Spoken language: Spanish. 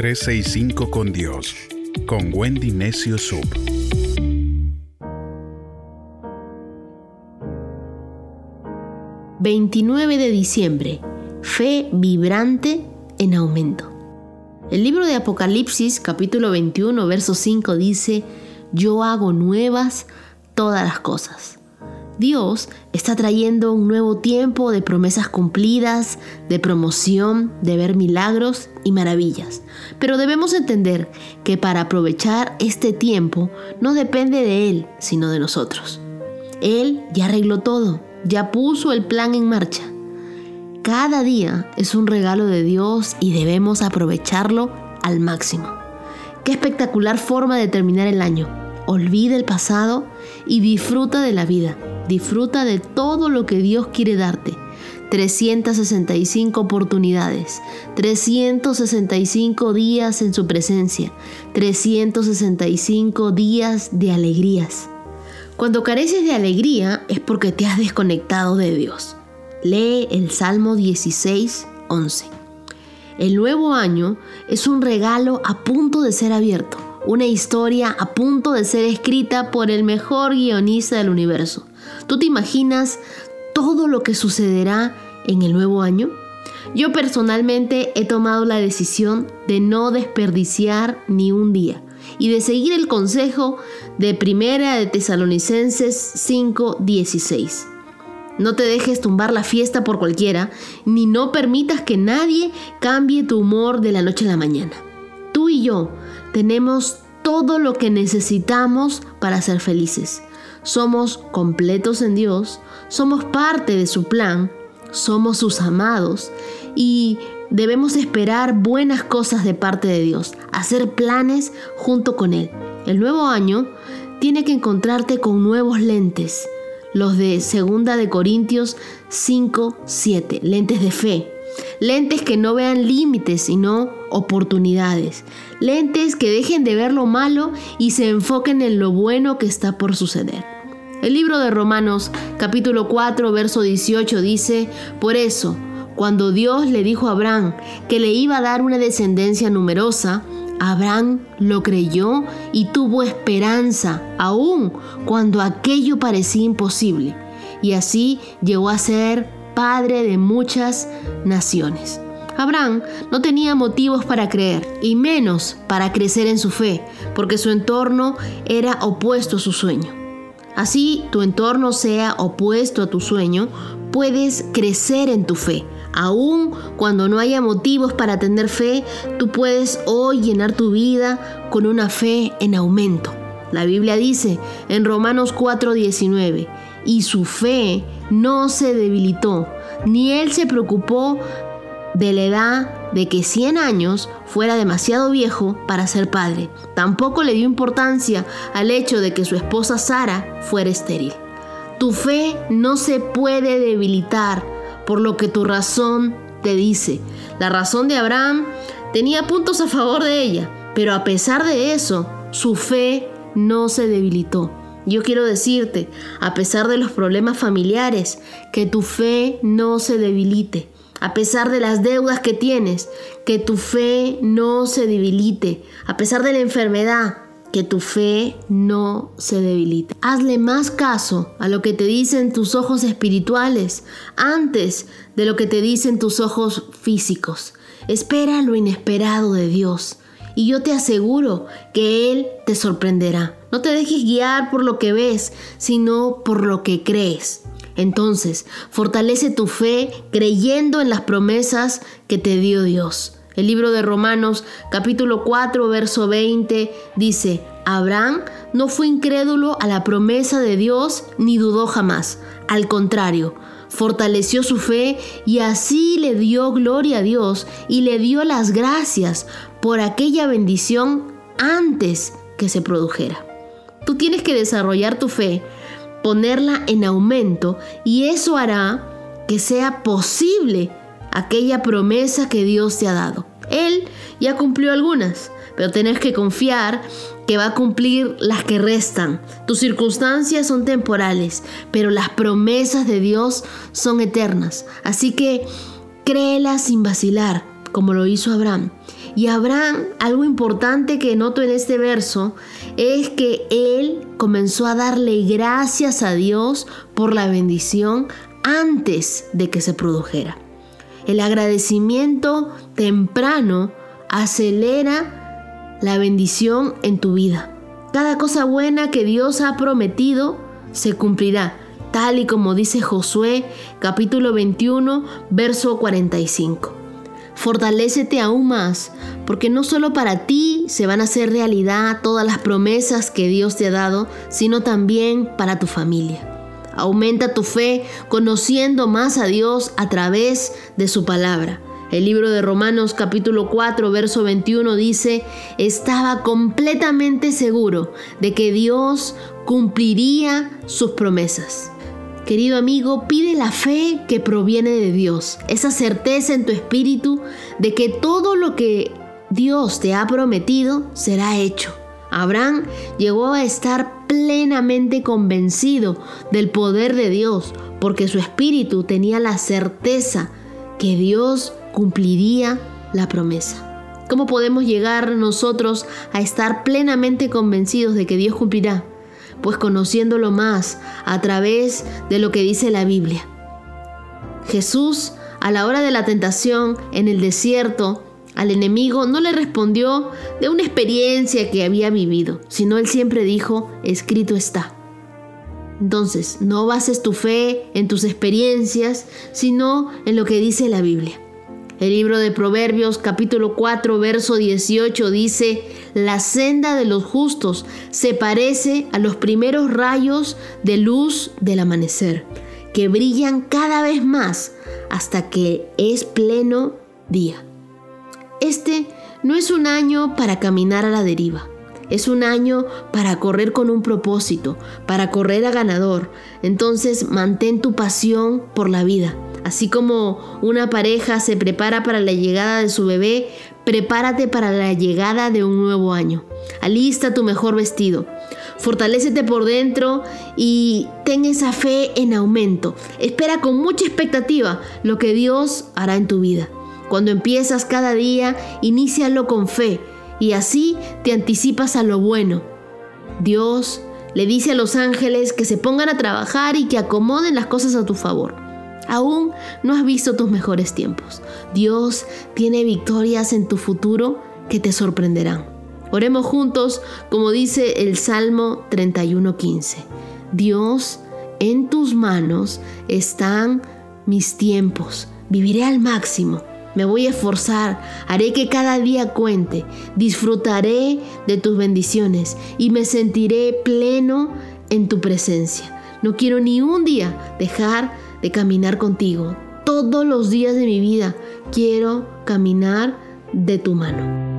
365 con Dios, con Wendy Necio Sub. ...29 de diciembre... ...fe vibrante en aumento... El libro de Apocalipsis, capítulo 21, verso 5 dice, Yo hago nuevas todas las cosas. Dios está trayendo un nuevo tiempo de promesas cumplidas, de promoción, de ver milagros y maravillas. Pero debemos entender que para aprovechar este tiempo no depende de Él, sino de nosotros. Él ya arregló todo, ya puso el plan en marcha. Cada día es un regalo de Dios y debemos aprovecharlo al máximo. Qué espectacular forma de terminar el año. Olvida el pasado y disfruta de la vida. Disfruta de todo lo que Dios quiere darte. 365 oportunidades, 365 días en su presencia, 365 días de alegrías. Cuando careces de alegría es porque te has desconectado de Dios. Lee el Salmo 16, 11. El nuevo año es un regalo a punto de ser abierto, una historia a punto de ser escrita por el mejor guionista del universo. ¿Tú te imaginas todo lo que sucederá en el nuevo año? Yo personalmente he tomado la decisión de no desperdiciar ni un día y de seguir el consejo de Primera de Tesalonicenses 5:16. No te dejes tumbar la fiesta por cualquiera, ni no permitas que nadie cambie tu humor de la noche a la mañana. Tú y yo tenemos todo lo que necesitamos para ser felices somos completos en Dios, somos parte de su plan, somos sus amados y debemos esperar buenas cosas de parte de Dios, hacer planes junto con Él. El nuevo año tiene que encontrarte con nuevos lentes, los de 2 de Corintios 5, 7, lentes de fe. Lentes que no vean límites, sino oportunidades. Lentes que dejen de ver lo malo y se enfoquen en lo bueno que está por suceder. El libro de Romanos capítulo 4 verso 18 dice, por eso, cuando Dios le dijo a Abraham que le iba a dar una descendencia numerosa, Abraham lo creyó y tuvo esperanza, aun cuando aquello parecía imposible, y así llegó a ser padre de muchas naciones. Abraham no tenía motivos para creer, y menos para crecer en su fe, porque su entorno era opuesto a su sueño. Así tu entorno sea opuesto a tu sueño, puedes crecer en tu fe. Aun cuando no haya motivos para tener fe, tú puedes hoy llenar tu vida con una fe en aumento. La Biblia dice en Romanos 4:19, y su fe no se debilitó, ni él se preocupó de la edad de que 100 años fuera demasiado viejo para ser padre. Tampoco le dio importancia al hecho de que su esposa Sara fuera estéril. Tu fe no se puede debilitar por lo que tu razón te dice. La razón de Abraham tenía puntos a favor de ella, pero a pesar de eso, su fe no se debilitó. Yo quiero decirte, a pesar de los problemas familiares, que tu fe no se debilite a pesar de las deudas que tienes, que tu fe no se debilite, a pesar de la enfermedad, que tu fe no se debilite. Hazle más caso a lo que te dicen tus ojos espirituales antes de lo que te dicen tus ojos físicos. Espera lo inesperado de Dios y yo te aseguro que Él te sorprenderá. No te dejes guiar por lo que ves, sino por lo que crees. Entonces, fortalece tu fe creyendo en las promesas que te dio Dios. El libro de Romanos capítulo 4 verso 20 dice, Abraham no fue incrédulo a la promesa de Dios ni dudó jamás. Al contrario, fortaleció su fe y así le dio gloria a Dios y le dio las gracias por aquella bendición antes que se produjera. Tú tienes que desarrollar tu fe ponerla en aumento y eso hará que sea posible aquella promesa que Dios te ha dado. Él ya cumplió algunas, pero tenés que confiar que va a cumplir las que restan. Tus circunstancias son temporales, pero las promesas de Dios son eternas. Así que créelas sin vacilar, como lo hizo Abraham. Y Abraham, algo importante que noto en este verso, es que él comenzó a darle gracias a Dios por la bendición antes de que se produjera. El agradecimiento temprano acelera la bendición en tu vida. Cada cosa buena que Dios ha prometido se cumplirá, tal y como dice Josué capítulo 21, verso 45. Fortalécete aún más, porque no solo para ti se van a hacer realidad todas las promesas que Dios te ha dado, sino también para tu familia. Aumenta tu fe conociendo más a Dios a través de su palabra. El libro de Romanos capítulo 4 verso 21 dice, estaba completamente seguro de que Dios cumpliría sus promesas. Querido amigo, pide la fe que proviene de Dios, esa certeza en tu espíritu de que todo lo que Dios te ha prometido será hecho. Abraham llegó a estar plenamente convencido del poder de Dios porque su espíritu tenía la certeza que Dios cumpliría la promesa. ¿Cómo podemos llegar nosotros a estar plenamente convencidos de que Dios cumplirá? Pues conociéndolo más a través de lo que dice la Biblia. Jesús, a la hora de la tentación en el desierto, al enemigo no le respondió de una experiencia que había vivido, sino él siempre dijo, escrito está. Entonces, no bases tu fe en tus experiencias, sino en lo que dice la Biblia. El libro de Proverbios capítulo 4 verso 18 dice, la senda de los justos se parece a los primeros rayos de luz del amanecer, que brillan cada vez más hasta que es pleno día. Este no es un año para caminar a la deriva. Es un año para correr con un propósito, para correr a ganador. Entonces mantén tu pasión por la vida. Así como una pareja se prepara para la llegada de su bebé, prepárate para la llegada de un nuevo año. Alista tu mejor vestido. Fortalécete por dentro y ten esa fe en aumento. Espera con mucha expectativa lo que Dios hará en tu vida. Cuando empiezas cada día, inícialo con fe y así te anticipas a lo bueno. Dios le dice a los ángeles que se pongan a trabajar y que acomoden las cosas a tu favor. Aún no has visto tus mejores tiempos. Dios tiene victorias en tu futuro que te sorprenderán. Oremos juntos como dice el Salmo 31.15. Dios, en tus manos están mis tiempos. Viviré al máximo. Me voy a esforzar, haré que cada día cuente, disfrutaré de tus bendiciones y me sentiré pleno en tu presencia. No quiero ni un día dejar de caminar contigo. Todos los días de mi vida quiero caminar de tu mano.